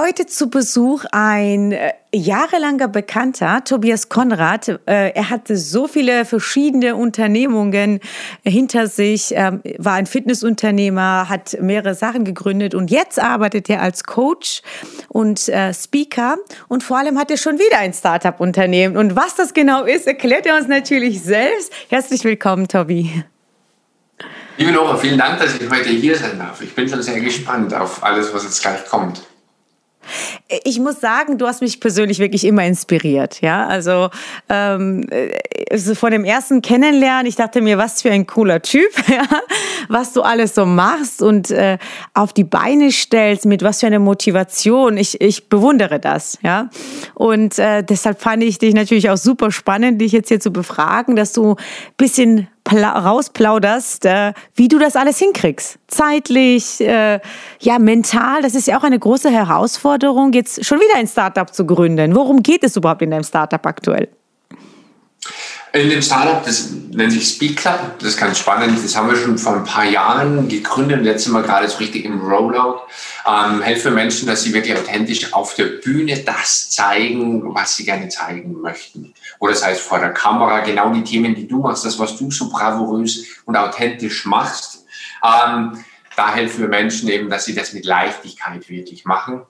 heute zu Besuch ein äh, jahrelanger Bekannter, Tobias Konrad. Äh, er hatte so viele verschiedene Unternehmungen hinter sich, ähm, war ein Fitnessunternehmer, hat mehrere Sachen gegründet und jetzt arbeitet er als Coach und äh, Speaker und vor allem hat er schon wieder ein Startup-Unternehmen. Und was das genau ist, erklärt er uns natürlich selbst. Herzlich willkommen, Tobi. Liebe Nora, vielen Dank, dass ich heute hier sein darf. Ich bin schon sehr gespannt auf alles, was jetzt gleich kommt. Ich muss sagen, du hast mich persönlich wirklich immer inspiriert. Ja, also ähm, also von dem ersten Kennenlernen, ich dachte mir, was für ein cooler Typ, ja? was du alles so machst und äh, auf die Beine stellst, mit was für einer Motivation. Ich, ich bewundere das. Ja, und äh, deshalb fand ich dich natürlich auch super spannend, dich jetzt hier zu befragen, dass du ein bisschen rausplauderst, äh, wie du das alles hinkriegst. Zeitlich, äh, ja, mental. Das ist ja auch eine große Herausforderung, jetzt schon wieder ein Startup zu gründen. Worum geht es überhaupt in deinem Startup aktuell? In dem Startup, das nennt sich Speak Club, das ist ganz spannend. Das haben wir schon vor ein paar Jahren gegründet und jetzt sind wir gerade so richtig im Rollout. Ähm, helfen Menschen, dass sie wirklich authentisch auf der Bühne das zeigen, was sie gerne zeigen möchten. Oder das heißt vor der Kamera, genau die Themen, die du machst, das, was du so bravourös und authentisch machst. Ähm, da helfen wir Menschen eben, dass sie das mit Leichtigkeit wirklich machen.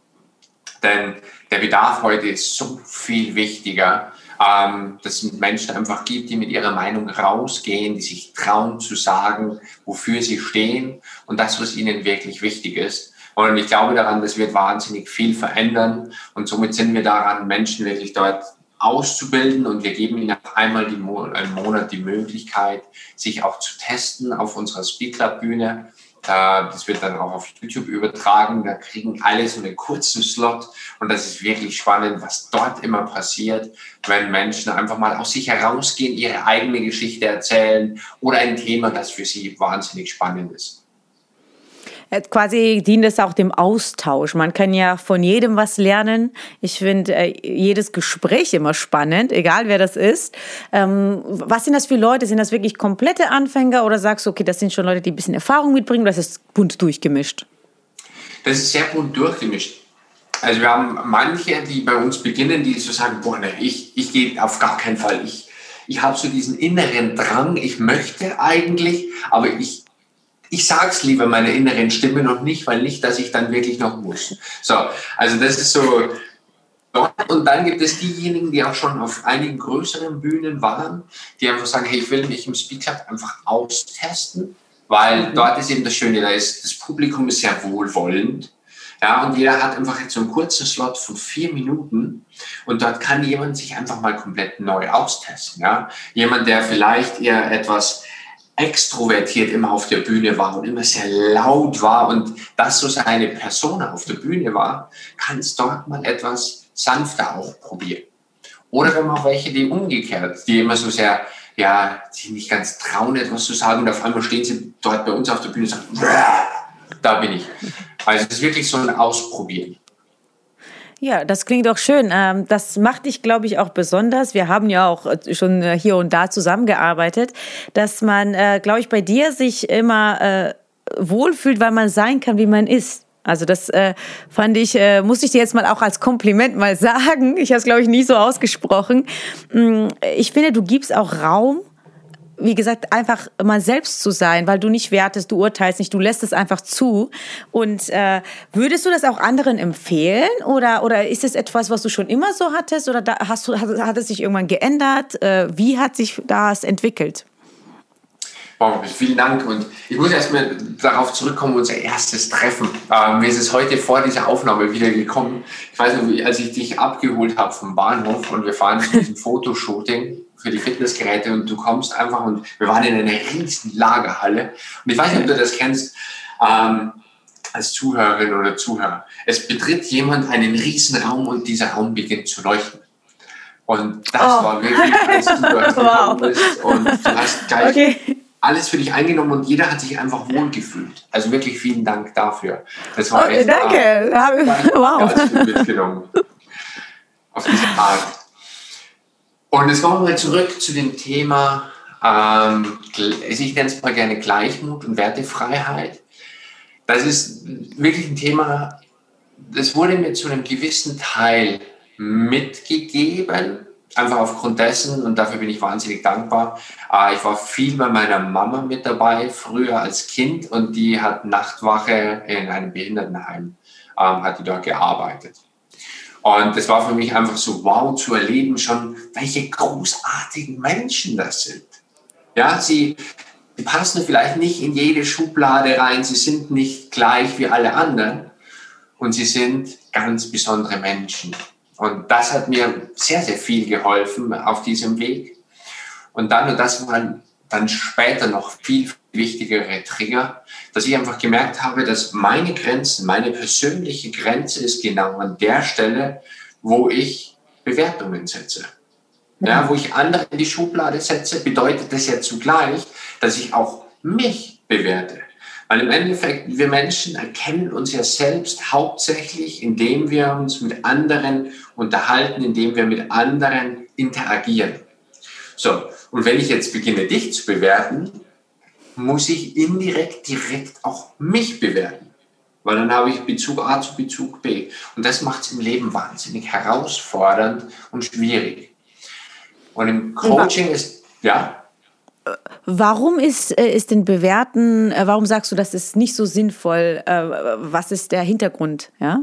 Denn der Bedarf heute ist so viel wichtiger ähm, dass es Menschen einfach gibt, die mit ihrer Meinung rausgehen, die sich trauen zu sagen, wofür sie stehen und das, was ihnen wirklich wichtig ist. Und ich glaube daran, das wird wahnsinnig viel verändern und somit sind wir daran, Menschen wirklich dort auszubilden und wir geben ihnen einmal im Monat die Möglichkeit, sich auch zu testen auf unserer Speaker-Bühne das wird dann auch auf YouTube übertragen. Da kriegen alle so einen kurzen Slot. Und das ist wirklich spannend, was dort immer passiert, wenn Menschen einfach mal aus sich herausgehen, ihre eigene Geschichte erzählen oder ein Thema, das für sie wahnsinnig spannend ist. Äh, quasi dient es auch dem Austausch. Man kann ja von jedem was lernen. Ich finde äh, jedes Gespräch immer spannend, egal wer das ist. Ähm, was sind das für Leute? Sind das wirklich komplette Anfänger oder sagst du, okay, das sind schon Leute, die ein bisschen Erfahrung mitbringen, das ist bunt durchgemischt? Das ist sehr bunt durchgemischt. Also wir haben manche, die bei uns beginnen, die so sagen, boah, ne, ich, ich gehe auf gar keinen Fall. Ich, ich habe so diesen inneren Drang, ich möchte eigentlich, aber ich, ich sage es lieber meiner inneren Stimme noch nicht, weil nicht, dass ich dann wirklich noch muss. So, also das ist so. Und dann gibt es diejenigen, die auch schon auf einigen größeren Bühnen waren, die einfach sagen, hey, ich will mich im Speak Club einfach austesten, weil mhm. dort ist eben das Schöne, da ist das Publikum ist sehr wohlwollend. Ja, und jeder hat einfach jetzt so einen kurzen Slot von vier Minuten und dort kann jemand sich einfach mal komplett neu austesten. Ja, jemand, der vielleicht eher etwas extrovertiert immer auf der Bühne war und immer sehr laut war und das so seine Person auf der Bühne war, kann es dort mal etwas sanfter auch probieren. Oder wenn man welche, die umgekehrt, die immer so sehr, ja, sich nicht ganz trauen, etwas zu sagen und auf einmal stehen sie dort bei uns auf der Bühne und sagen, da bin ich. Also es ist wirklich so ein Ausprobieren. Ja, das klingt doch schön. Ähm, das macht dich, glaube ich, auch besonders. Wir haben ja auch äh, schon äh, hier und da zusammengearbeitet, dass man, äh, glaube ich, bei dir sich immer wohlfühlt, weil man sein kann, wie man ist. Also das äh, fand ich, äh, muss ich dir jetzt mal auch als Kompliment mal sagen. Ich habe es, glaube ich, nie so ausgesprochen. Mm, ich finde, du gibst auch Raum wie gesagt, einfach mal selbst zu sein, weil du nicht wertest, du urteilst nicht, du lässt es einfach zu. Und äh, würdest du das auch anderen empfehlen oder, oder ist es etwas, was du schon immer so hattest oder da hast du, hat, hat es sich irgendwann geändert? Äh, wie hat sich das entwickelt? Wow, vielen Dank. Und ich muss erstmal darauf zurückkommen, unser erstes Treffen. Ähm, mir ist es heute vor dieser Aufnahme wieder gekommen. Ich weiß noch, als ich dich abgeholt habe vom Bahnhof und wir fahren zu diesem Fotoshooting für die Fitnessgeräte und du kommst einfach und wir waren in einer riesigen Lagerhalle. Und ich weiß nicht, ob du das kennst. Ähm, als Zuhörerin oder Zuhörer. Es betritt jemand einen riesen Raum und dieser Raum beginnt zu leuchten. Und das oh. war wirklich, als du wow. bist und du hast gleich okay alles für dich eingenommen und jeder hat sich einfach wohl gefühlt. Also wirklich vielen Dank dafür. Das war echt danke. Dank, wow. mitgenommen. Auf diese Art. Und jetzt kommen wir zurück zu dem Thema, ähm, ich nenne es mal gerne Gleichmut und Wertefreiheit. Das ist wirklich ein Thema, das wurde mir zu einem gewissen Teil mitgegeben, einfach aufgrund dessen, und dafür bin ich wahnsinnig dankbar. Äh, ich war viel bei meiner Mama mit dabei, früher als Kind, und die hat Nachtwache in einem Behindertenheim, ähm, hat die dort gearbeitet. Und es war für mich einfach so wow zu erleben, schon welche großartigen Menschen das sind. Ja, sie, sie passen vielleicht nicht in jede Schublade rein, sie sind nicht gleich wie alle anderen und sie sind ganz besondere Menschen. Und das hat mir sehr, sehr viel geholfen auf diesem Weg. Und dann, und das waren dann später noch viel wichtigere Trigger, dass ich einfach gemerkt habe, dass meine Grenzen, meine persönliche Grenze ist genau an der Stelle, wo ich Bewertungen setze. Ja, wo ich andere in die Schublade setze, bedeutet das ja zugleich, dass ich auch mich bewerte. Weil im Endeffekt, wir Menschen erkennen uns ja selbst hauptsächlich, indem wir uns mit anderen unterhalten, indem wir mit anderen interagieren. So, und wenn ich jetzt beginne, dich zu bewerten, muss ich indirekt direkt auch mich bewerten. Weil dann habe ich Bezug A zu Bezug B. Und das macht es im Leben wahnsinnig herausfordernd und schwierig. Und im Coaching ist, ja. Warum ist, äh, ist denn Bewerten, äh, warum sagst du, das ist nicht so sinnvoll? Äh, was ist der Hintergrund? Ja?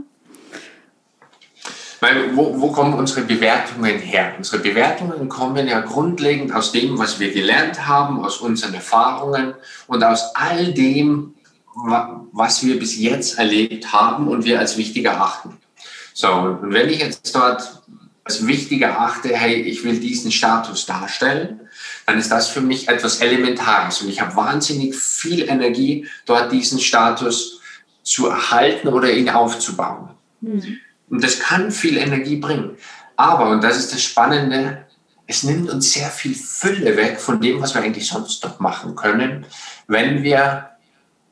Weil, wo, wo kommen unsere Bewertungen her? Unsere Bewertungen kommen ja grundlegend aus dem, was wir gelernt haben, aus unseren Erfahrungen und aus all dem, was wir bis jetzt erlebt haben und wir als wichtig erachten. So, und wenn ich jetzt dort als wichtig erachte, hey, ich will diesen Status darstellen, dann ist das für mich etwas Elementares. Und ich habe wahnsinnig viel Energie, dort diesen Status zu erhalten oder ihn aufzubauen. Mhm. Und das kann viel Energie bringen. Aber, und das ist das Spannende, es nimmt uns sehr viel Fülle weg von dem, was wir eigentlich sonst noch machen können, wenn wir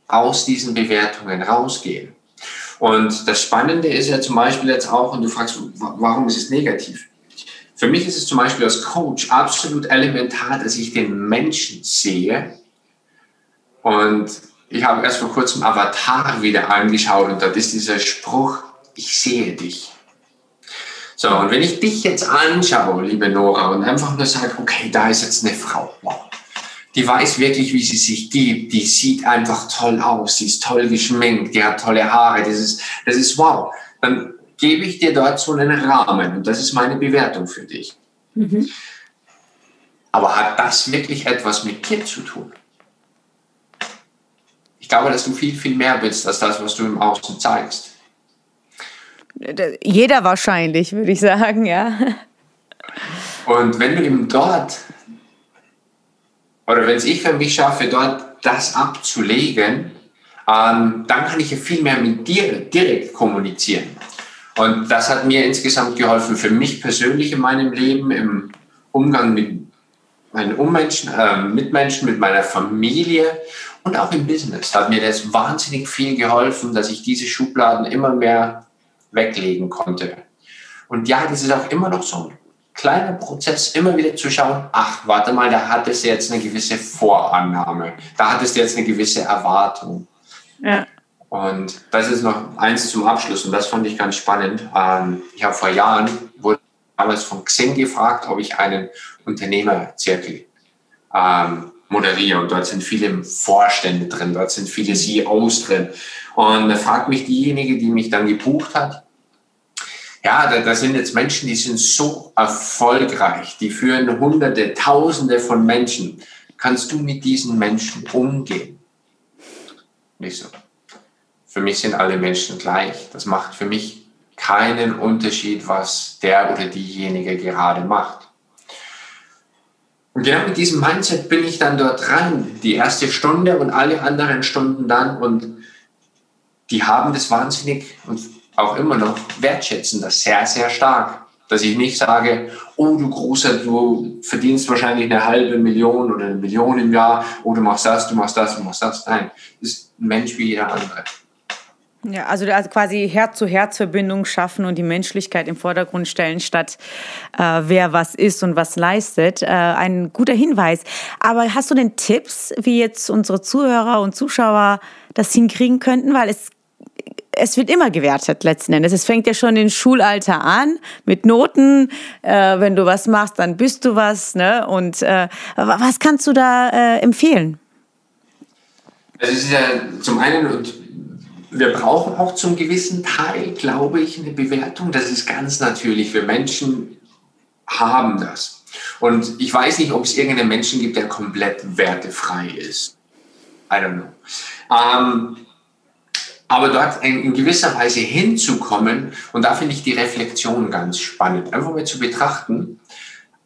aus diesen Bewertungen rausgehen. Und das Spannende ist ja zum Beispiel jetzt auch, und du fragst, warum ist es negativ? Für mich ist es zum Beispiel als Coach absolut elementar, dass ich den Menschen sehe. Und ich habe erst vor kurzem Avatar wieder angeschaut und dort ist dieser Spruch, ich sehe dich. So, und wenn ich dich jetzt anschaue, liebe Nora, und einfach nur sage, okay, da ist jetzt eine Frau. Wow die weiß wirklich, wie sie sich gibt, die sieht einfach toll aus, sie ist toll geschminkt, die hat tolle Haare, das ist, das ist wow. Dann gebe ich dir dort so einen Rahmen und das ist meine Bewertung für dich. Mhm. Aber hat das wirklich etwas mit dir zu tun? Ich glaube, dass du viel, viel mehr bist als das, was du im Außen zeigst. Jeder wahrscheinlich, würde ich sagen, ja. Und wenn du eben dort oder wenn es ich für mich schaffe, dort das abzulegen, ähm, dann kann ich ja viel mehr mit dir direkt kommunizieren. Und das hat mir insgesamt geholfen, für mich persönlich in meinem Leben, im Umgang mit meinen Ummenschen, äh, Mitmenschen, mit meiner Familie und auch im Business. Da hat mir das wahnsinnig viel geholfen, dass ich diese Schubladen immer mehr weglegen konnte. Und ja, das ist auch immer noch so kleiner Prozess, immer wieder zu schauen, ach, warte mal, da hat es jetzt eine gewisse Vorannahme, da hat es jetzt eine gewisse Erwartung. Ja. Und das ist noch eins zum Abschluss und das fand ich ganz spannend. Ähm, ich habe vor Jahren, wurde damals von Xing gefragt, ob ich einen Unternehmerzirkel ähm, moderiere und dort sind viele Vorstände drin, dort sind viele CEOs drin. Und da fragt mich diejenige, die mich dann gebucht hat, ja, da, da sind jetzt Menschen, die sind so erfolgreich, die führen Hunderte, Tausende von Menschen. Kannst du mit diesen Menschen umgehen? Nicht so. Für mich sind alle Menschen gleich. Das macht für mich keinen Unterschied, was der oder diejenige gerade macht. Und genau mit diesem Mindset bin ich dann dort dran, die erste Stunde und alle anderen Stunden dann. Und die haben das wahnsinnig und auch immer noch wertschätzen das sehr, sehr stark. Dass ich nicht sage, oh du Großer, du verdienst wahrscheinlich eine halbe Million oder eine Million im Jahr, oh du machst das, du machst das, du machst das. Nein, das ist ein Mensch wie jeder andere. Ja, also quasi Herz-zu-Herz-Verbindung schaffen und die Menschlichkeit im Vordergrund stellen, statt äh, wer was ist und was leistet. Äh, ein guter Hinweis. Aber hast du denn Tipps, wie jetzt unsere Zuhörer und Zuschauer das hinkriegen könnten? Weil es es wird immer gewertet letzten Endes. Es fängt ja schon im Schulalter an mit Noten. Äh, wenn du was machst, dann bist du was. Ne? Und äh, was kannst du da äh, empfehlen? Also es ist ja zum einen, und wir brauchen auch zum gewissen Teil, glaube ich, eine Bewertung. Das ist ganz natürlich. Wir Menschen haben das. Und ich weiß nicht, ob es irgendeinen Menschen gibt, der komplett wertefrei ist. I don't know. Ähm, aber dort in gewisser Weise hinzukommen, und da finde ich die Reflexion ganz spannend, einfach mal zu betrachten,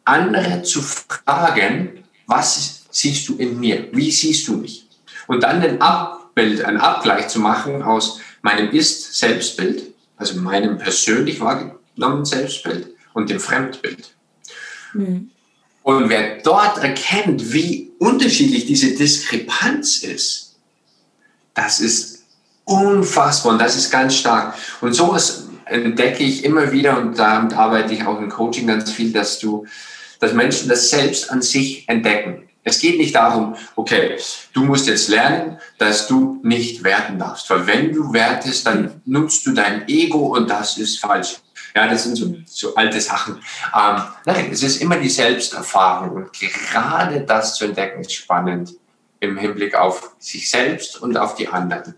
andere zu fragen, was siehst du in mir? Wie siehst du mich? Und dann ein Abbild, einen Abgleich zu machen aus meinem Ist-Selbstbild, also meinem persönlich wahrgenommenen Selbstbild und dem Fremdbild. Mhm. Und wer dort erkennt, wie unterschiedlich diese Diskrepanz ist, das ist unfassbar und das ist ganz stark. Und sowas entdecke ich immer wieder und damit arbeite ich auch im Coaching ganz viel, dass du, dass Menschen das selbst an sich entdecken. Es geht nicht darum, okay, du musst jetzt lernen, dass du nicht werten darfst. Weil wenn du wertest, dann nutzt du dein Ego und das ist falsch. Ja, das sind so, so alte Sachen. Ähm, nein, es ist immer die Selbsterfahrung und gerade das zu entdecken ist spannend im Hinblick auf sich selbst und auf die anderen.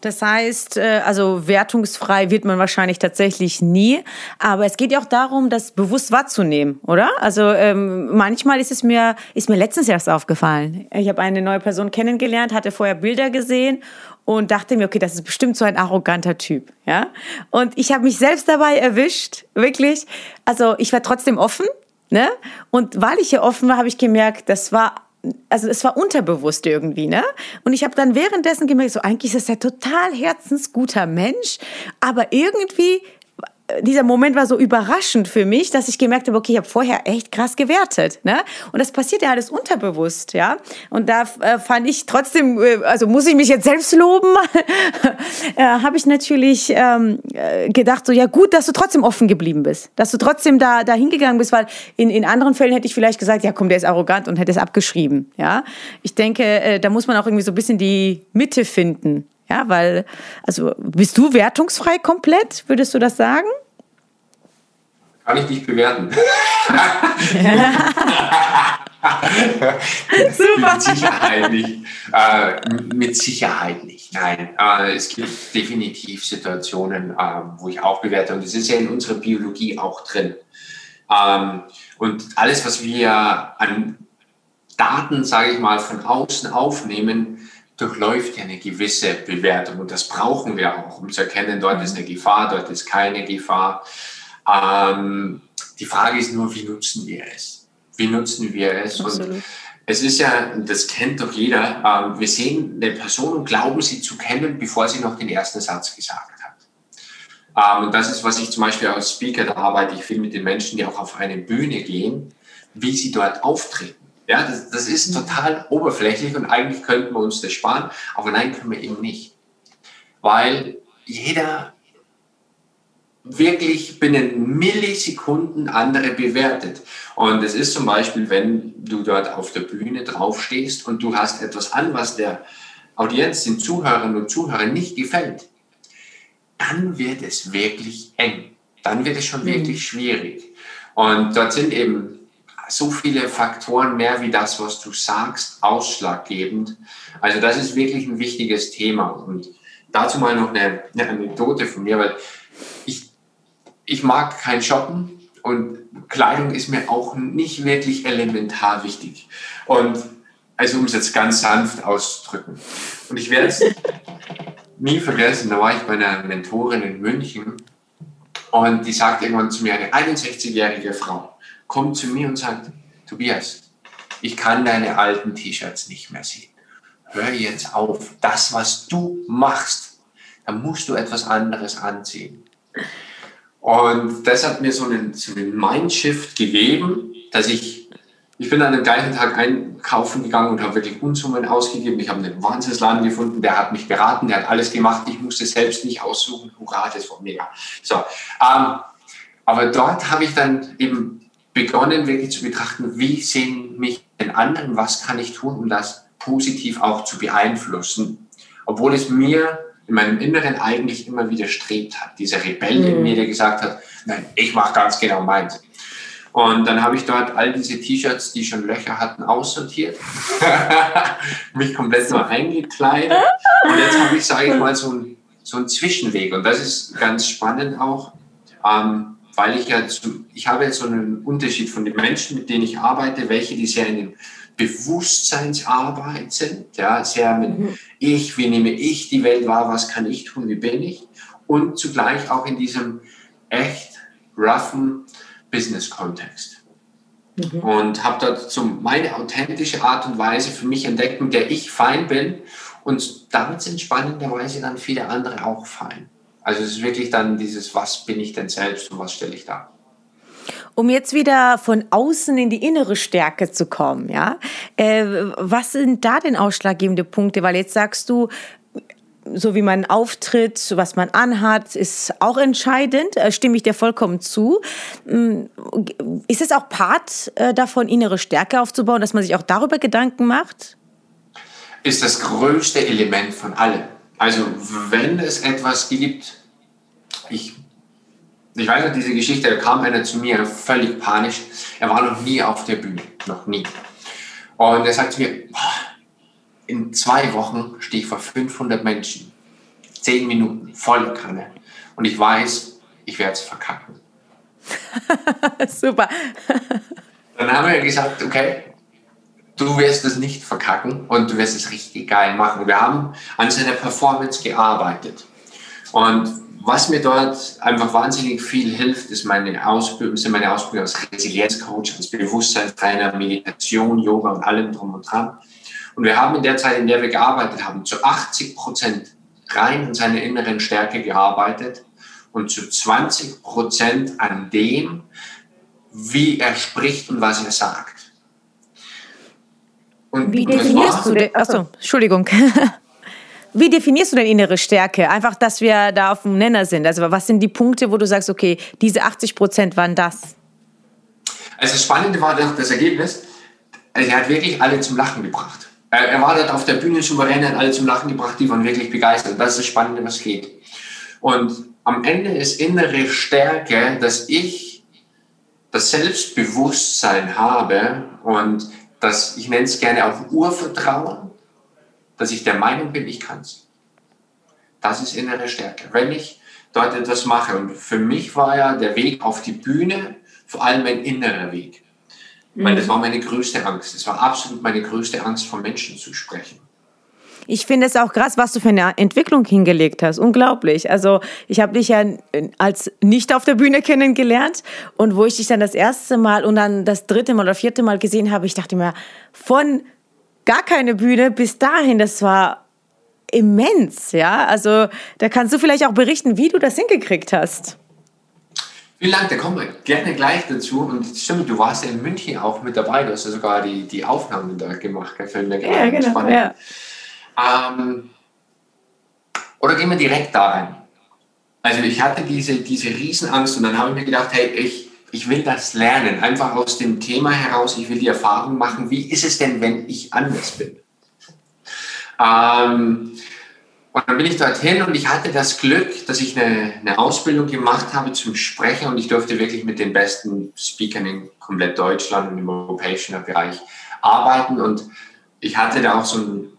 Das heißt, äh, also wertungsfrei wird man wahrscheinlich tatsächlich nie. Aber es geht ja auch darum, das bewusst wahrzunehmen, oder? Also ähm, manchmal ist es mir, ist mir letztens erst aufgefallen. Ich habe eine neue Person kennengelernt, hatte vorher Bilder gesehen und dachte mir, okay, das ist bestimmt so ein arroganter Typ, ja. Und ich habe mich selbst dabei erwischt, wirklich. Also ich war trotzdem offen, ne? Und weil ich hier offen war, habe ich gemerkt, das war also es war unterbewusst irgendwie, ne? Und ich habe dann währenddessen gemerkt, so eigentlich ist das ja total herzensguter Mensch, aber irgendwie dieser Moment war so überraschend für mich, dass ich gemerkt habe, okay, ich habe vorher echt krass gewertet, ne? Und das passiert ja alles unterbewusst, ja? Und da äh, fand ich trotzdem, äh, also muss ich mich jetzt selbst loben, äh, habe ich natürlich ähm, äh, gedacht, so ja gut, dass du trotzdem offen geblieben bist, dass du trotzdem da da hingegangen bist, weil in in anderen Fällen hätte ich vielleicht gesagt, ja komm, der ist arrogant und hätte es abgeschrieben, ja? Ich denke, äh, da muss man auch irgendwie so ein bisschen die Mitte finden, ja, weil, also bist du wertungsfrei komplett, würdest du das sagen? Kann ich nicht bewerten. Super. mit Sicherheit nicht. Äh, mit Sicherheit nicht. Nein, äh, es gibt definitiv Situationen, äh, wo ich auch bewerte. Und das ist ja in unserer Biologie auch drin. Ähm, und alles, was wir an Daten, sage ich mal, von außen aufnehmen, durchläuft ja eine gewisse Bewertung und das brauchen wir auch, um zu erkennen, dort ist eine Gefahr, dort ist keine Gefahr. Ähm, die Frage ist nur, wie nutzen wir es? Wie nutzen wir es? Absolut. Und es ist ja, das kennt doch jeder, ähm, wir sehen eine Person und glauben sie zu kennen, bevor sie noch den ersten Satz gesagt hat. Ähm, und das ist, was ich zum Beispiel als Speaker, da arbeite ich viel mit den Menschen, die auch auf eine Bühne gehen, wie sie dort auftreten. Ja, das, das ist total oberflächlich und eigentlich könnten wir uns das sparen, aber nein, können wir eben nicht. Weil jeder wirklich binnen Millisekunden andere bewertet. Und es ist zum Beispiel, wenn du dort auf der Bühne draufstehst und du hast etwas an, was der Audienz, den Zuhörern und Zuhörern nicht gefällt, dann wird es wirklich eng. Dann wird es schon mhm. wirklich schwierig. Und dort sind eben so viele Faktoren mehr wie das, was du sagst, ausschlaggebend. Also das ist wirklich ein wichtiges Thema. Und dazu mal noch eine, eine Anekdote von mir, weil ich, ich mag kein Shoppen und Kleidung ist mir auch nicht wirklich elementar wichtig. Und also um es jetzt ganz sanft auszudrücken. Und ich werde es nie vergessen, da war ich bei einer Mentorin in München und die sagt irgendwann zu mir, eine 61-jährige Frau, kommt zu mir und sagt, Tobias, ich kann deine alten T-Shirts nicht mehr sehen. Hör jetzt auf. Das, was du machst, da musst du etwas anderes anziehen. Und das hat mir so einen, so einen Mindshift gegeben, dass ich, ich bin an dem gleichen Tag einkaufen gegangen und habe wirklich Unsummen ausgegeben. Ich habe einen Wahnsinnsladen gefunden, der hat mich beraten, der hat alles gemacht. Ich musste selbst nicht aussuchen. Hurra, das war mega. So, ähm, aber dort habe ich dann eben begonnen, wirklich zu betrachten, wie sehen mich den anderen, was kann ich tun, um das positiv auch zu beeinflussen. Obwohl es mir in meinem Inneren eigentlich immer widerstrebt hat. Dieser Rebell mhm. in mir, der gesagt hat, nein, ich mache ganz genau meins. Und dann habe ich dort all diese T-Shirts, die schon Löcher hatten, aussortiert, mich komplett nur eingekleidet. Und jetzt habe ich, sage ich mal, so einen so Zwischenweg. Und das ist ganz spannend auch, ähm, weil ich ja, zu, ich habe jetzt so einen Unterschied von den Menschen, mit denen ich arbeite, welche, die sehr in den Bewusstseinsarbeit sind, ja, sehr mit mhm. ich, wie nehme ich die Welt wahr, was kann ich tun, wie bin ich? Und zugleich auch in diesem echt roughen Business-Kontext. Mhm. Und habe dort so meine authentische Art und Weise für mich entdeckt, mit der ich fein bin. Und damit sind spannenderweise dann viele andere auch fein. Also es ist wirklich dann dieses, was bin ich denn selbst und was stelle ich da? Um jetzt wieder von außen in die innere Stärke zu kommen, ja, äh, was sind da denn ausschlaggebende Punkte? Weil jetzt sagst du, so wie man auftritt, was man anhat, ist auch entscheidend. Äh, stimme ich dir vollkommen zu. Mm, ist es auch Part äh, davon, innere Stärke aufzubauen, dass man sich auch darüber Gedanken macht? Ist das größte Element von allem. Also wenn es etwas gibt, ich, ich weiß noch diese Geschichte, da kam einer zu mir völlig panisch. Er war noch nie auf der Bühne, noch nie. Und er sagte mir, in zwei Wochen stehe ich vor 500 Menschen. Zehn Minuten, volle Kanne. Und ich weiß, ich werde es verkacken. Super. Dann haben wir gesagt, okay, du wirst es nicht verkacken und du wirst es richtig geil machen. Wir haben an seiner Performance gearbeitet. Und was mir dort einfach wahnsinnig viel hilft, ist meine Ausbildung, sind meine Ausbildung als Resilienzcoach, als Bewusstseinstrainer, Meditation, Yoga und allem drum und dran. Und wir haben in der Zeit, in der wir gearbeitet haben, zu 80 Prozent rein an seiner inneren Stärke gearbeitet und zu 20 Prozent an dem, wie er spricht und was er sagt. Und wie definierst du denn? Achso, Entschuldigung. Wie definierst du denn innere Stärke? Einfach, dass wir da auf dem Nenner sind. Also, was sind die Punkte, wo du sagst, okay, diese 80 Prozent waren das? Also, das Spannende war doch das Ergebnis. Also, er hat wirklich alle zum Lachen gebracht. Er war dort auf der Bühne souverän, hat alle zum Lachen gebracht, die waren wirklich begeistert. Das ist das Spannende, was geht. Und am Ende ist innere Stärke, dass ich das Selbstbewusstsein habe und das, ich nenne es gerne auch Urvertrauen, dass ich der Meinung bin, ich kann es. Das ist innere Stärke. Wenn ich dort etwas mache, und für mich war ja der Weg auf die Bühne vor allem ein innerer Weg. Weil das mhm. war meine größte Angst. Das war absolut meine größte Angst, von Menschen zu sprechen. Ich finde es auch krass, was du für eine Entwicklung hingelegt hast. Unglaublich. Also ich habe dich ja als nicht auf der Bühne kennengelernt und wo ich dich dann das erste Mal und dann das dritte Mal oder vierte Mal gesehen habe, ich dachte mir, von gar keine Bühne bis dahin, das war immens, ja. Also da kannst du vielleicht auch berichten, wie du das hingekriegt hast. Vielen Dank, da kommen wir gerne gleich dazu. Und stimmt, du warst ja in München auch mit dabei, du hast ja sogar die, die Aufnahmen da gemacht, gefällt mir ja, genau, spannend. Ja. Ähm, oder gehen wir direkt da rein? Also ich hatte diese, diese Riesenangst und dann habe ich mir gedacht, hey, ich, ich will das lernen, einfach aus dem Thema heraus, ich will die Erfahrung machen, wie ist es denn, wenn ich anders bin? Ähm, und dann bin ich dorthin und ich hatte das Glück, dass ich eine, eine, Ausbildung gemacht habe zum Sprecher und ich durfte wirklich mit den besten Speakern in komplett Deutschland und im europäischen Bereich arbeiten. Und ich hatte da auch so ein,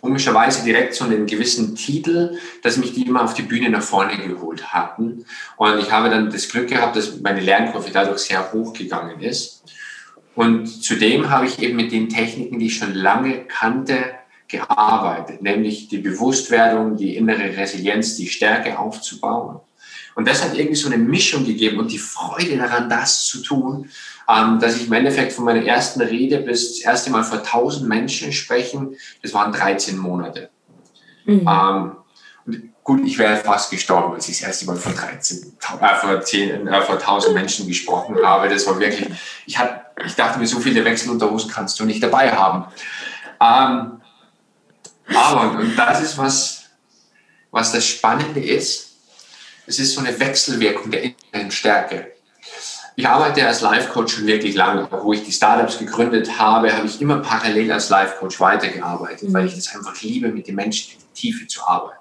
komischerweise direkt so einen gewissen Titel, dass mich die immer auf die Bühne nach vorne geholt hatten. Und ich habe dann das Glück gehabt, dass meine Lernkurve dadurch sehr hoch gegangen ist. Und zudem habe ich eben mit den Techniken, die ich schon lange kannte, gearbeitet, nämlich die Bewusstwerdung, die innere Resilienz, die Stärke aufzubauen. Und das hat irgendwie so eine Mischung gegeben und die Freude daran, das zu tun, ähm, dass ich im Endeffekt von meiner ersten Rede bis das erste Mal vor 1000 Menschen sprechen, das waren 13 Monate. Mhm. Ähm, gut, ich wäre fast gestorben, als ich das erste Mal vor 13, äh, vor, 10, äh, vor 1000 Menschen gesprochen habe. Das war wirklich, ich, hat, ich dachte mir, so viele Wechselunterhosen kannst du nicht dabei haben. Ähm, aber, und das ist was, was das Spannende ist, es ist so eine Wechselwirkung der inneren Stärke. Ich arbeite als Life-Coach schon wirklich lange. Wo ich die Startups gegründet habe, habe ich immer parallel als Life-Coach weitergearbeitet, weil ich das einfach liebe, mit den Menschen in die Tiefe zu arbeiten.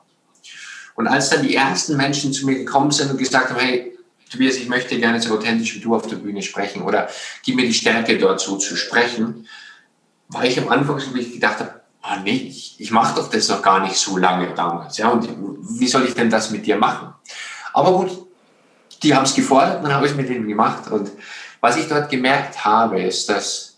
Und als dann die ersten Menschen zu mir gekommen sind und gesagt haben, hey, Tobias, ich möchte gerne so authentisch wie du auf der Bühne sprechen oder gib mir die Stärke dort so zu sprechen, war ich am Anfang so, wie ich gedacht habe, oh nee, ich, ich mache doch das noch gar nicht so lange damals. Ja, und wie soll ich denn das mit dir machen? Aber gut, die haben es gefordert, dann habe ich es mit denen gemacht. Und was ich dort gemerkt habe, ist, dass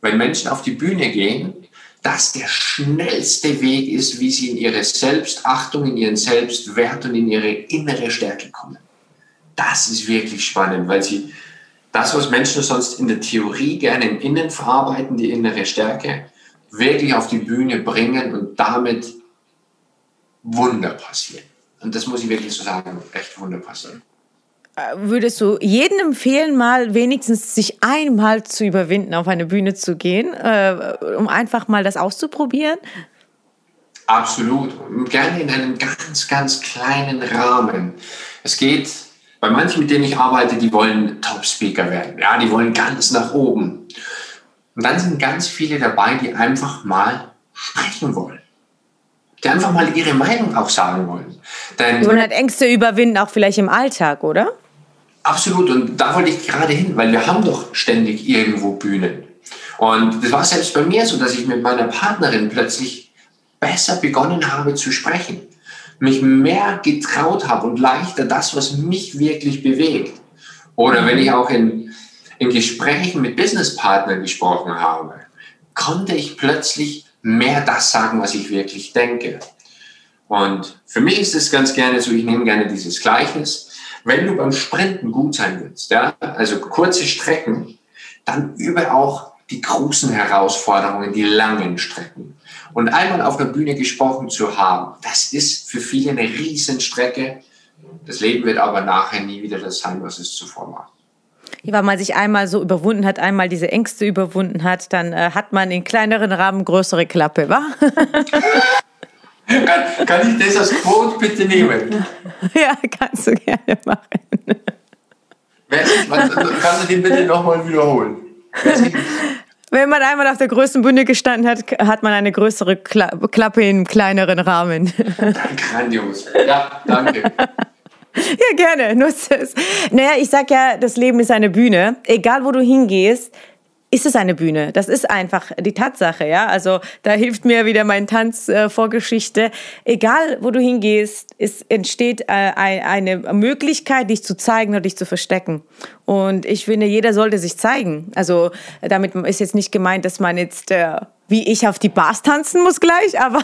wenn Menschen auf die Bühne gehen, das der schnellste Weg ist, wie sie in ihre Selbstachtung, in ihren Selbstwert und in ihre innere Stärke kommen. Das ist wirklich spannend, weil sie das, was Menschen sonst in der Theorie gerne im Innen verarbeiten, die innere Stärke, wirklich auf die Bühne bringen und damit Wunder passieren. Und das muss ich wirklich so sagen, echt Wunder passieren. Würdest du jedem empfehlen, mal wenigstens sich einmal zu überwinden, auf eine Bühne zu gehen, äh, um einfach mal das auszuprobieren? Absolut. Gerne in einem ganz, ganz kleinen Rahmen. Es geht bei manchen, mit denen ich arbeite, die wollen Top-Speaker werden. Ja, die wollen ganz nach oben. Und dann sind ganz viele dabei, die einfach mal sprechen wollen. Die einfach mal ihre Meinung auch sagen wollen. Denn die wollen halt Ängste überwinden, auch vielleicht im Alltag, oder? Absolut. Und da wollte ich gerade hin, weil wir haben doch ständig irgendwo Bühnen. Und das war selbst bei mir so, dass ich mit meiner Partnerin plötzlich besser begonnen habe zu sprechen. Mich mehr getraut habe und leichter das, was mich wirklich bewegt. Oder wenn ich auch in in Gesprächen mit Businesspartnern gesprochen habe, konnte ich plötzlich mehr das sagen, was ich wirklich denke. Und für mich ist es ganz gerne so, ich nehme gerne dieses Gleichnis. Wenn du beim Sprinten gut sein willst, ja, also kurze Strecken, dann übe auch die großen Herausforderungen, die langen Strecken. Und einmal auf der Bühne gesprochen zu haben, das ist für viele eine Riesenstrecke. Das Leben wird aber nachher nie wieder das sein, was es zuvor war weil man sich einmal so überwunden hat, einmal diese Ängste überwunden hat, dann äh, hat man in kleineren Rahmen größere Klappe, wa? kann, kann ich das als Quote bitte nehmen? Ja, kannst du gerne machen. Kannst du den bitte nochmal wiederholen? Wenn man einmal auf der größten Bühne gestanden hat, hat man eine größere Klappe in einem kleineren Rahmen. Grandios. Ja, danke. Ja, gerne. Nutze es. Naja, ich sag ja, das Leben ist eine Bühne. Egal, wo du hingehst, ist es eine Bühne. Das ist einfach die Tatsache, ja. Also da hilft mir wieder mein Tanz äh. Egal, wo du hingehst, es entsteht äh, eine Möglichkeit, dich zu zeigen oder dich zu verstecken. Und ich finde, jeder sollte sich zeigen. Also damit ist jetzt nicht gemeint, dass man jetzt äh, wie ich auf die Bars tanzen muss gleich, aber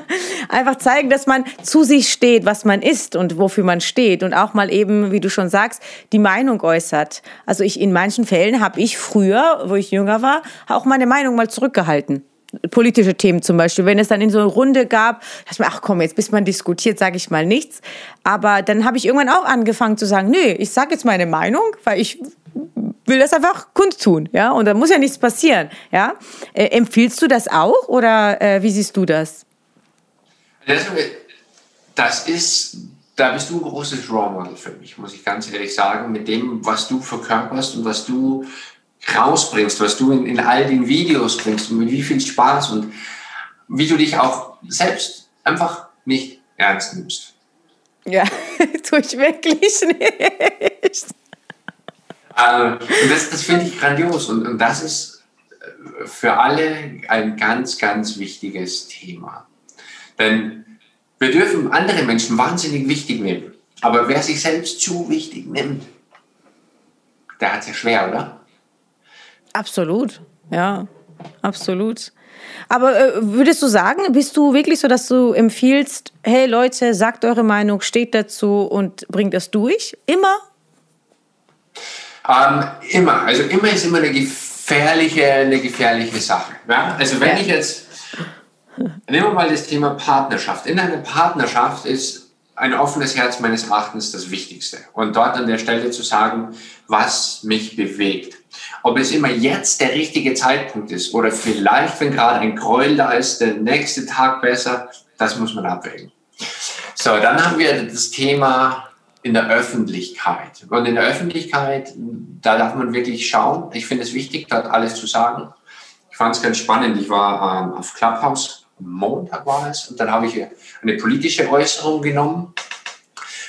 einfach zeigen, dass man zu sich steht, was man ist und wofür man steht und auch mal eben, wie du schon sagst, die Meinung äußert. Also ich in manchen Fällen habe ich früher, wo ich jünger war, auch meine Meinung mal zurückgehalten politische Themen zum Beispiel. Wenn es dann in so eine Runde gab, dachte ich mir, ach komm, jetzt bis man diskutiert, sage ich mal nichts. Aber dann habe ich irgendwann auch angefangen zu sagen, nee, ich sage jetzt meine Meinung, weil ich will das einfach kundtun, ja, und da muss ja nichts passieren, ja. Äh, empfiehlst du das auch oder äh, wie siehst du das? Das ist, da bist du ein großes Role Model für mich, muss ich ganz ehrlich sagen, mit dem, was du verkörperst und was du rausbringst, was du in, in all den Videos bringst und mit wie viel Spaß und wie du dich auch selbst einfach nicht ernst nimmst. Ja, tue ich wirklich nicht. Also, das, das finde ich grandios und, und das ist äh, für alle ein ganz, ganz wichtiges Thema. Denn wir dürfen andere Menschen wahnsinnig wichtig nehmen. Aber wer sich selbst zu wichtig nimmt, der hat es ja schwer, oder? Absolut, ja, absolut. Aber äh, würdest du sagen, bist du wirklich so, dass du empfiehlst, hey Leute, sagt eure Meinung, steht dazu und bringt das durch? Immer ähm, immer, also immer ist immer eine gefährliche, eine gefährliche Sache. Ja? Also wenn ich jetzt, nehmen wir mal das Thema Partnerschaft. In einer Partnerschaft ist ein offenes Herz meines Erachtens das Wichtigste. Und dort an der Stelle zu sagen, was mich bewegt. Ob es immer jetzt der richtige Zeitpunkt ist oder vielleicht, wenn gerade ein Gräuel da ist, der nächste Tag besser, das muss man abwägen. So, dann haben wir das Thema in der Öffentlichkeit. Und in der Öffentlichkeit, da darf man wirklich schauen. Ich finde es wichtig, dort alles zu sagen. Ich fand es ganz spannend. Ich war ähm, auf Clubhouse Montag war es, und dann habe ich eine politische Äußerung genommen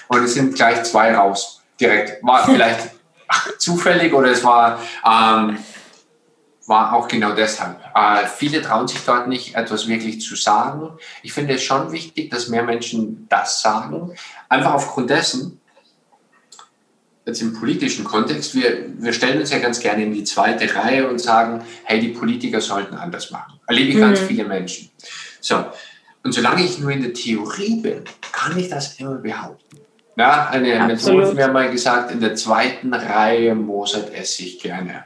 und es sind gleich zwei raus, direkt. War vielleicht zufällig oder es war, ähm, war auch genau deshalb. Äh, viele trauen sich dort nicht, etwas wirklich zu sagen. Ich finde es schon wichtig, dass mehr Menschen das sagen, einfach aufgrund dessen, jetzt im politischen Kontext, wir, wir stellen uns ja ganz gerne in die zweite Reihe und sagen, hey, die Politiker sollten anders machen. Erlebe ich mhm. ganz viele Menschen. So, und solange ich nur in der Theorie bin, kann ich das immer behaupten. Ja, eine Absolut. Methode mir mal gesagt, in der zweiten Reihe Mozart esse ich gerne.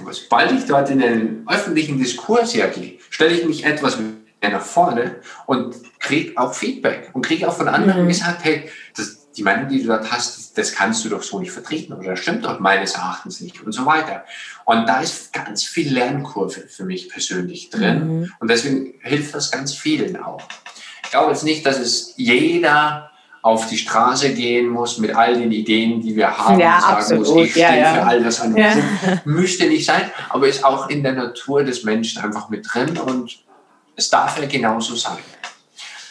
Aber sobald ich dort in den öffentlichen Diskurs hergehe, stelle ich mich etwas mehr nach vorne und kriege auch Feedback und kriege auch von anderen mhm. gesagt, hey, das, die Meinung, die du dort hast, das kannst du doch so nicht vertreten oder das stimmt doch meines Erachtens nicht und so weiter. Und da ist ganz viel Lernkurve für mich persönlich drin mhm. und deswegen hilft das ganz vielen auch. Ich glaube jetzt nicht, dass es jeder auf die Straße gehen muss mit all den Ideen, die wir haben, ja, sagen absolut. muss, ich ja, stehe ja. für all das an. Ja. Müsste nicht sein, aber ist auch in der Natur des Menschen einfach mit drin und es darf ja genauso sein.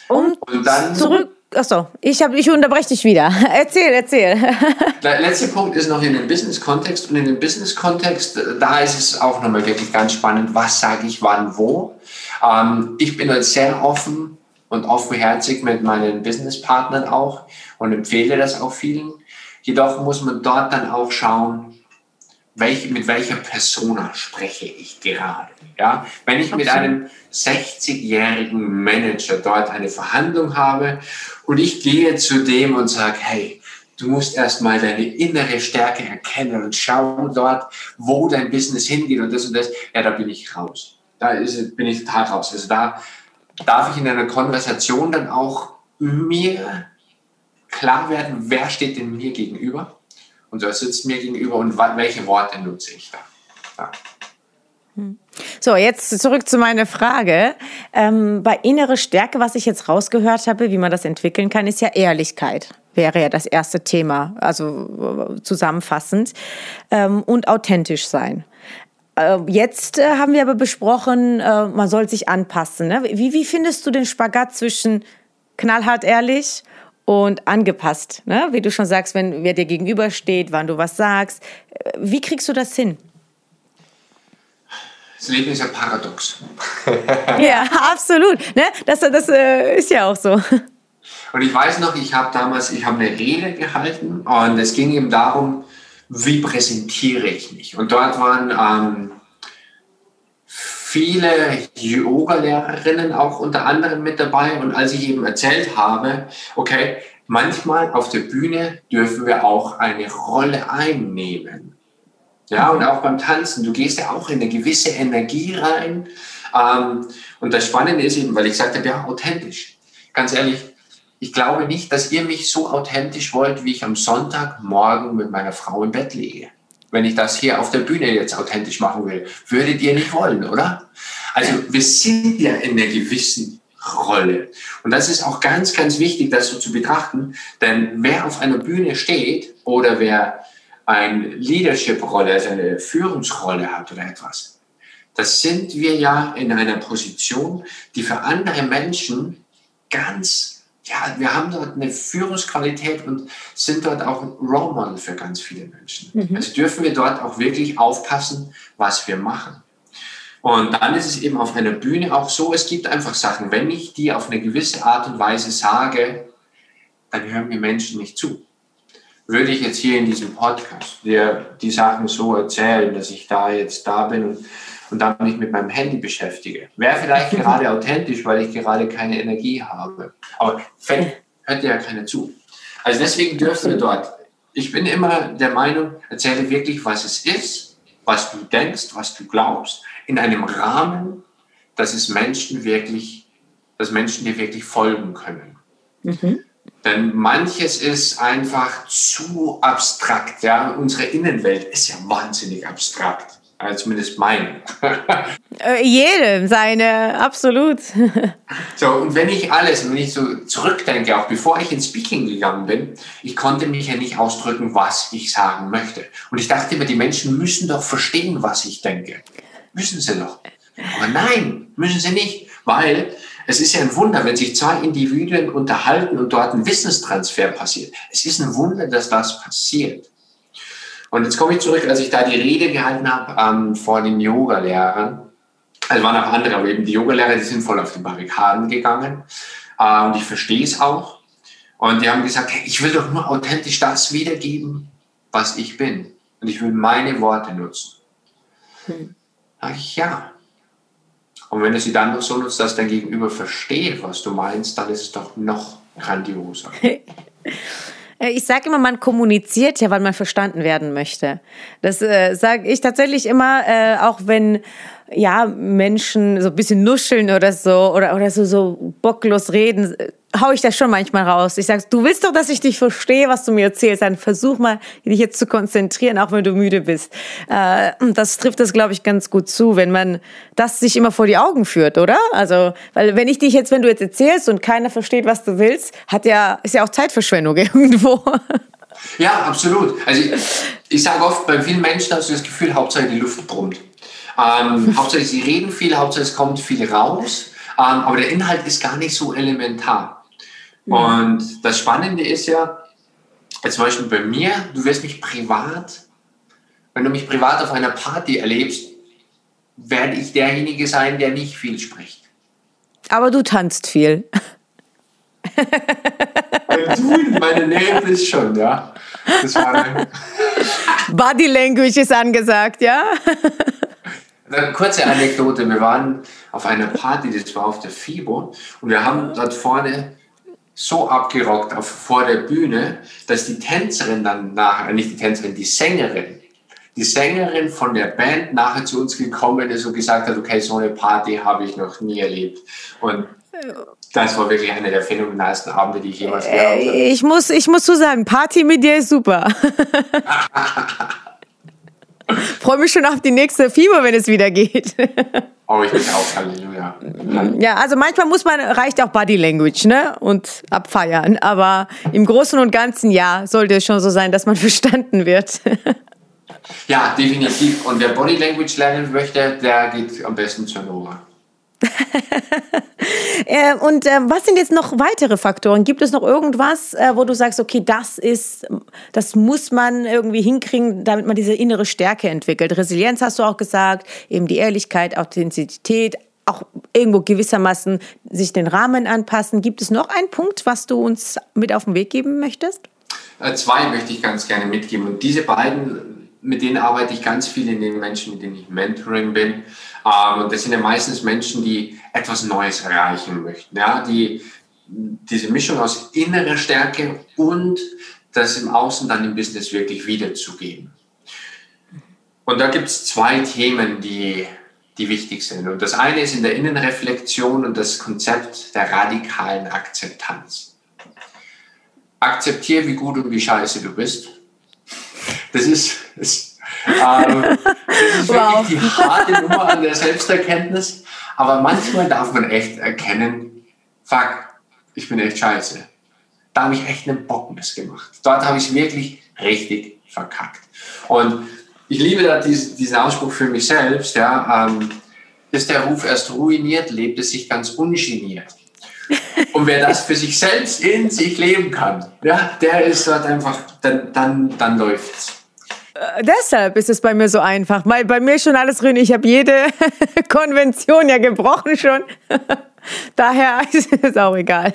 Und, und dann zurück. Achso, ich, ich unterbreche dich wieder. Erzähl, erzähl. Der letzte Punkt ist noch in dem Business-Kontext. Und in dem Business-Kontext, da ist es auch nochmal wirklich ganz spannend, was sage ich wann wo. Ähm, ich bin halt sehr offen und offenherzig mit meinen Businesspartnern auch und empfehle das auch vielen. Jedoch muss man dort dann auch schauen, welch, mit welcher Persona spreche ich gerade. Ja? Wenn ich mit einem 60-jährigen Manager dort eine Verhandlung habe und ich gehe zu dem und sage, hey, du musst erstmal deine innere Stärke erkennen und schauen dort, wo dein Business hingeht und das und das, ja, da bin ich raus. Da ist, bin ich total raus. Also da darf ich in einer Konversation dann auch mir klar werden, wer steht denn mir gegenüber und wer sitzt mir gegenüber und welche Worte nutze ich da. Ja. Hm. So, jetzt zurück zu meiner Frage. Ähm, bei innere Stärke, was ich jetzt rausgehört habe, wie man das entwickeln kann, ist ja Ehrlichkeit. Wäre ja das erste Thema, also äh, zusammenfassend. Ähm, und authentisch sein. Äh, jetzt äh, haben wir aber besprochen, äh, man soll sich anpassen. Ne? Wie, findest du den Spagat zwischen knallhart ehrlich angepasst? Ne? Wie du schon sagst, wenn wer dir gegenübersteht, wann du was sagst. Wie kriegst du das hin? Das Leben ist ja paradox. ja, absolut. Ne? Das, das ist ja auch so. Und ich weiß noch, ich habe damals, ich habe eine Rede gehalten und es ging eben darum, wie präsentiere ich mich? Und dort waren ähm, viele Yoga-Lehrerinnen auch unter anderem mit dabei. Und als ich eben erzählt habe, okay, manchmal auf der Bühne dürfen wir auch eine Rolle einnehmen. Ja, und auch beim Tanzen, du gehst ja auch in eine gewisse Energie rein. Ähm, und das Spannende ist eben, weil ich sagte, ja, authentisch. Ganz ehrlich, ich glaube nicht, dass ihr mich so authentisch wollt, wie ich am Sonntagmorgen mit meiner Frau im Bett liege. Wenn ich das hier auf der Bühne jetzt authentisch machen will, würdet ihr nicht wollen, oder? Also wir sind ja in einer gewissen Rolle. Und das ist auch ganz, ganz wichtig, das so zu betrachten. Denn wer auf einer Bühne steht oder wer eine Leadership-Rolle, also eine Führungsrolle hat oder etwas, das sind wir ja in einer Position, die für andere Menschen ganz ja, wir haben dort eine Führungsqualität und sind dort auch ein Role Model für ganz viele Menschen. Mhm. Also dürfen wir dort auch wirklich aufpassen, was wir machen. Und dann ist es eben auf einer Bühne auch so, es gibt einfach Sachen, wenn ich die auf eine gewisse Art und Weise sage, dann hören mir Menschen nicht zu. Würde ich jetzt hier in diesem Podcast dir die Sachen so erzählen, dass ich da jetzt da bin und und dann mich mit meinem Handy beschäftige. Wäre vielleicht gerade authentisch, weil ich gerade keine Energie habe. Aber hört ja keiner zu. Also deswegen dürfen wir dort. Ich bin immer der Meinung, erzähle wirklich, was es ist, was du denkst, was du glaubst, in einem Rahmen, dass es Menschen wirklich, dass Menschen dir wirklich folgen können. Mhm. Denn manches ist einfach zu abstrakt. Ja? Unsere Innenwelt ist ja wahnsinnig abstrakt. Also zumindest mein. äh, jedem seine, absolut. so, und wenn ich alles, wenn ich so zurückdenke, auch bevor ich ins Speaking gegangen bin, ich konnte mich ja nicht ausdrücken, was ich sagen möchte. Und ich dachte immer, die Menschen müssen doch verstehen, was ich denke. Müssen sie doch. Aber nein, müssen sie nicht. Weil es ist ja ein Wunder, wenn sich zwei Individuen unterhalten und dort ein Wissенstransfer passiert. Es ist ein Wunder, dass das passiert. Und jetzt komme ich zurück, als ich da die Rede gehalten habe ähm, vor den Yoga-Lehrern. Also waren auch andere, aber eben die Yoga-Lehrer, die sind voll auf die Barrikaden gegangen. Äh, und ich verstehe es auch. Und die haben gesagt, hey, ich will doch nur authentisch das wiedergeben, was ich bin. Und ich will meine Worte nutzen. Hm. Sag ich, ja. Und wenn du sie dann noch so nutzt, dass dein Gegenüber versteht, was du meinst, dann ist es doch noch grandioser. Ich sage immer, man kommuniziert ja, weil man verstanden werden möchte. Das äh, sage ich tatsächlich immer, äh, auch wenn ja, Menschen so ein bisschen nuscheln oder so oder, oder so, so bocklos reden, hau ich das schon manchmal raus. Ich sage, du willst doch, dass ich dich verstehe, was du mir erzählst. Dann versuch mal, dich jetzt zu konzentrieren, auch wenn du müde bist. Äh, das trifft das, glaube ich, ganz gut zu, wenn man das sich immer vor die Augen führt, oder? Also, weil wenn ich dich jetzt, wenn du jetzt erzählst und keiner versteht, was du willst, hat ja, ist ja auch Zeitverschwendung irgendwo. Ja, absolut. Also ich, ich sage oft, bei vielen Menschen hast du das Gefühl, Hauptsache die Luft brummt. Ähm, Hauptsache sie reden viel, Hauptsache es kommt viel raus, ähm, aber der Inhalt ist gar nicht so elementar. Mhm. Und das Spannende ist ja, zum Beispiel bei mir, du wirst mich privat, wenn du mich privat auf einer Party erlebst, werde ich derjenige sein, der nicht viel spricht. Aber du tanzt viel. du in meine Nähe bist schon, ja. Das war Body Language ist angesagt, ja. Eine kurze Anekdote. Wir waren auf einer Party, das war auf der FIBO, und wir haben dort vorne so abgerockt auf, vor der Bühne, dass die Tänzerin dann nachher, nicht die Tänzerin, die Sängerin, die Sängerin von der Band nachher zu uns gekommen ist und gesagt hat, okay, so eine Party habe ich noch nie erlebt. Und das war wirklich einer der phänomenalsten Abende, die ich jemals gehabt habe. Ich muss, ich muss so sagen, Party mit dir ist super. Freue mich schon auf die nächste Fieber, wenn es wieder geht. Oh, ich bin auch, Halleluja. Ja, also manchmal muss man, reicht auch Body Language, ne? Und abfeiern. Aber im Großen und Ganzen, ja, sollte es schon so sein, dass man verstanden wird. Ja, definitiv. Und wer Body Language lernen möchte, der geht am besten zur Nora. Äh, und äh, was sind jetzt noch weitere Faktoren? Gibt es noch irgendwas, äh, wo du sagst, okay, das ist, das muss man irgendwie hinkriegen, damit man diese innere Stärke entwickelt? Resilienz hast du auch gesagt, eben die Ehrlichkeit, Authentizität, auch irgendwo gewissermaßen sich den Rahmen anpassen. Gibt es noch einen Punkt, was du uns mit auf den Weg geben möchtest? Zwei möchte ich ganz gerne mitgeben. Und diese beiden, mit denen arbeite ich ganz viel in den Menschen, mit denen ich Mentoring bin. Und das sind ja meistens Menschen, die etwas Neues erreichen möchten. Ja, die diese Mischung aus innerer Stärke und das im Außen dann im Business wirklich wiederzugeben. Und da gibt es zwei Themen, die, die wichtig sind. Und das eine ist in der Innenreflexion und das Konzept der radikalen Akzeptanz. Akzeptiere, wie gut und wie scheiße du bist. Das ist, das ähm, das ist wow. wirklich die harte Nummer an der Selbsterkenntnis. Aber manchmal darf man echt erkennen, fuck, ich bin echt scheiße. Da habe ich echt einen Bockmist gemacht. Dort habe ich es wirklich richtig verkackt. Und ich liebe da diesen, diesen Ausspruch für mich selbst, ja, ähm, ist der Ruf erst ruiniert, lebt es sich ganz ungeniert. Und wer das für sich selbst in sich leben kann, ja, der ist dort einfach, dann, dann, dann läuft's. Äh, deshalb ist es bei mir so einfach. Weil bei mir schon alles drin. Ich habe jede Konvention ja gebrochen schon. Daher ist es auch egal.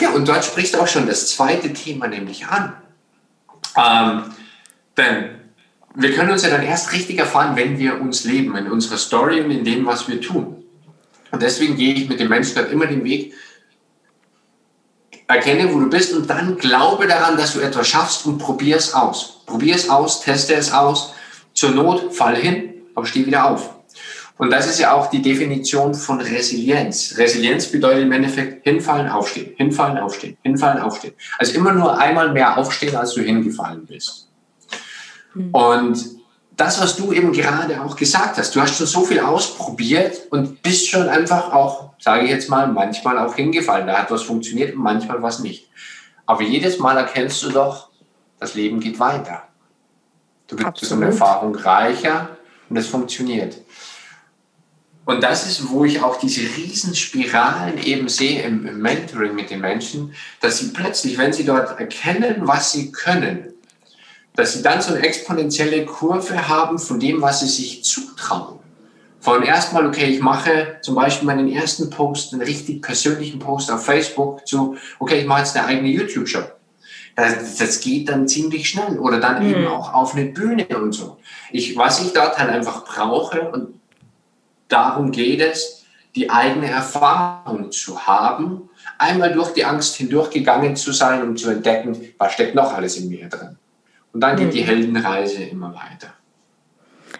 Ja, und dort sprichst du auch schon das zweite Thema nämlich an. Ähm, denn wir können uns ja dann erst richtig erfahren, wenn wir uns leben, in unserer Story und in dem, was wir tun. Und deswegen gehe ich mit den Menschen dann immer den Weg, erkenne, wo du bist und dann glaube daran, dass du etwas schaffst und probier es aus. Probier es aus, teste es aus. Zur Not fall hin, aber steh wieder auf. Und das ist ja auch die Definition von Resilienz. Resilienz bedeutet im Endeffekt hinfallen, aufstehen, hinfallen, aufstehen, hinfallen, aufstehen. Also immer nur einmal mehr aufstehen, als du hingefallen bist. Mhm. Und das, was du eben gerade auch gesagt hast. Du hast schon so viel ausprobiert und bist schon einfach auch, sage ich jetzt mal, manchmal auch hingefallen. Da hat was funktioniert und manchmal was nicht. Aber jedes Mal erkennst du doch, das Leben geht weiter. Du bist um Erfahrung reicher und es funktioniert. Und das ist, wo ich auch diese Riesenspiralen eben sehe im, im Mentoring mit den Menschen, dass sie plötzlich, wenn sie dort erkennen, was sie können, dass sie dann so eine exponentielle Kurve haben von dem, was sie sich zutrauen. Von erstmal, okay, ich mache zum Beispiel meinen ersten Post, einen richtig persönlichen Post auf Facebook zu, okay, ich mache jetzt eine eigene YouTube-Show. Das, das, geht dann ziemlich schnell. Oder dann mhm. eben auch auf eine Bühne und so. Ich, was ich dort halt einfach brauche, und darum geht es, die eigene Erfahrung zu haben, einmal durch die Angst hindurchgegangen zu sein, um zu entdecken, was steckt noch alles in mir drin. Und dann geht die mhm. Heldenreise immer weiter.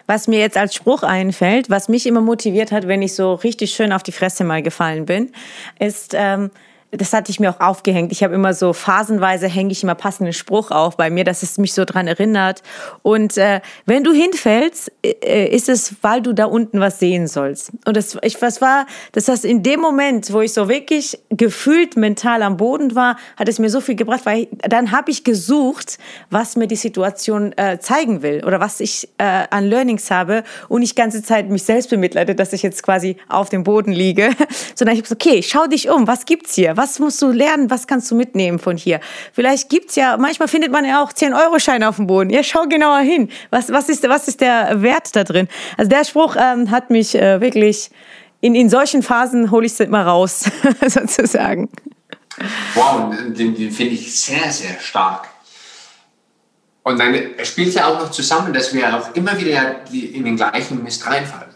Was mir jetzt als Spruch einfällt, was mich immer motiviert hat, wenn ich so richtig schön auf die Fresse mal gefallen bin, ist, ähm, das hatte ich mir auch aufgehängt. Ich habe immer so phasenweise hänge ich immer passenden Spruch auf bei mir, dass es mich so dran erinnert. Und äh, wenn du hinfällst, äh, ist es, weil du da unten was sehen sollst. Und das, ich, was war, das heißt, in dem Moment, wo ich so wirklich gefühlt mental am Boden war, hat es mir so viel gebracht, weil ich, dann habe ich gesucht, was mir die Situation äh, zeigen will oder was ich äh, an Learnings habe und nicht ganze Zeit mich selbst bemitleide, dass ich jetzt quasi auf dem Boden liege, sondern ich habe gesagt, okay, schau dich um, was gibt's hier? Was musst du lernen? Was kannst du mitnehmen von hier? Vielleicht gibt's ja, manchmal findet man ja auch 10-Euro-Scheine auf dem Boden. Ja, schau genauer hin. Was, was, ist, was ist der Wert da drin? Also der Spruch ähm, hat mich äh, wirklich, in, in solchen Phasen hole ich es immer raus, sozusagen. Wow, den, den finde ich sehr, sehr stark. Und dann spielt ja auch noch zusammen, dass wir auch immer wieder in den gleichen Mist reinfallen.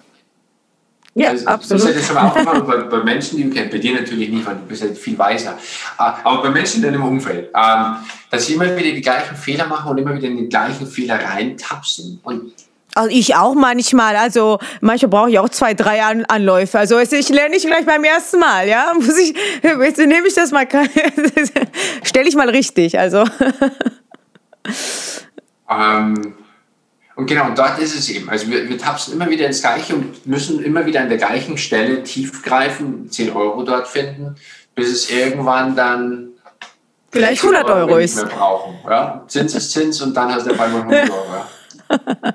Ja, also, absolut. Das ist ja schon mal bei, bei, Menschen, die du kennst, bei dir natürlich nicht, weil du bist ja viel weiser, ah, aber bei Menschen in deinem Umfeld, ähm, dass sie immer wieder die gleichen Fehler machen und immer wieder in die gleichen Fehler reintapsen und also ich auch manchmal. Also manchmal brauche ich auch zwei, drei An Anläufe. Also ich lerne nicht gleich beim ersten Mal, ja. Muss ich, jetzt nehme ich das mal, stelle ich mal richtig. Also. Ähm, und genau, dort ist es eben. Also wir, wir tapsen immer wieder ins Gleiche und müssen immer wieder an der gleichen Stelle tief greifen, 10 Euro dort finden, bis es irgendwann dann vielleicht 100 Euro, Euro ist. Mehr brauchen. Ja? Zins ist Zins und dann hast du bei 100 Euro. Ja.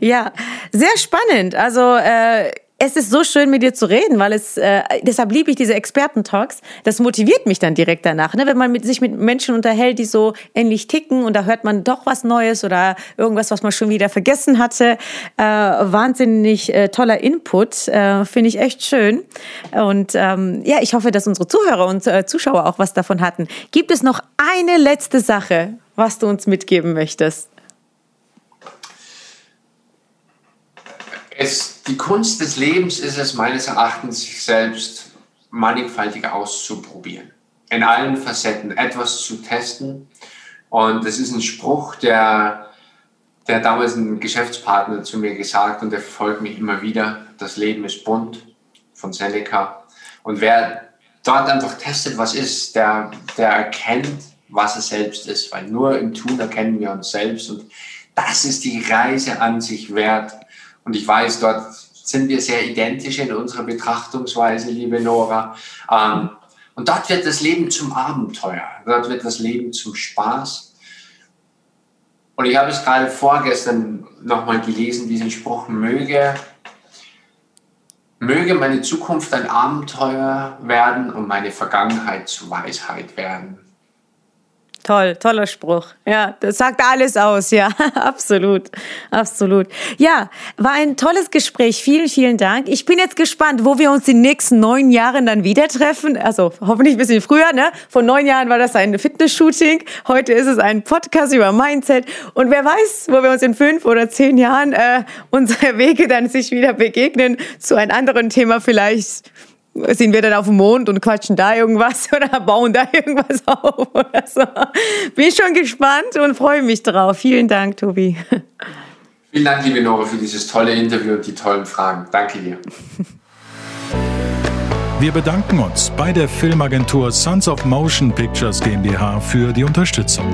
ja, sehr spannend. Also äh, es ist so schön, mit dir zu reden, weil es, äh, deshalb liebe ich diese Experten-Talks. Das motiviert mich dann direkt danach, ne? wenn man mit, sich mit Menschen unterhält, die so ähnlich ticken und da hört man doch was Neues oder irgendwas, was man schon wieder vergessen hatte. Äh, wahnsinnig äh, toller Input, äh, finde ich echt schön. Und ähm, ja, ich hoffe, dass unsere Zuhörer und äh, Zuschauer auch was davon hatten. Gibt es noch eine letzte Sache, was du uns mitgeben möchtest? Es, die Kunst des Lebens ist es meines Erachtens, sich selbst mannigfaltig auszuprobieren. In allen Facetten etwas zu testen. Und das ist ein Spruch, der, der damals ein Geschäftspartner zu mir gesagt und der verfolgt mich immer wieder. Das Leben ist bunt von Seneca. Und wer dort einfach testet, was ist, der, der erkennt, was er selbst ist. Weil nur im Tun erkennen wir uns selbst. Und das ist die Reise an sich wert und ich weiß, dort sind wir sehr identisch in unserer Betrachtungsweise, liebe Nora. Ähm, und dort wird das Leben zum Abenteuer. Dort wird das Leben zum Spaß. Und ich habe es gerade vorgestern nochmal gelesen, diesen Spruch, möge, möge meine Zukunft ein Abenteuer werden und meine Vergangenheit zu Weisheit werden. Toll, toller Spruch. Ja, das sagt alles aus. Ja, absolut, absolut. Ja, war ein tolles Gespräch. Vielen, vielen Dank. Ich bin jetzt gespannt, wo wir uns die nächsten neun Jahre dann wieder treffen. Also hoffentlich ein bisschen früher. Ne? Vor neun Jahren war das ein Fitness-Shooting. Heute ist es ein Podcast über Mindset. Und wer weiß, wo wir uns in fünf oder zehn Jahren äh, unsere Wege dann sich wieder begegnen zu einem anderen Thema vielleicht sind wir dann auf dem Mond und quatschen da irgendwas oder bauen da irgendwas auf oder so. Bin schon gespannt und freue mich drauf. Vielen Dank, Tobi. Vielen Dank, liebe Nora, für dieses tolle Interview und die tollen Fragen. Danke dir. Wir bedanken uns bei der Filmagentur Sons of Motion Pictures GmbH für die Unterstützung.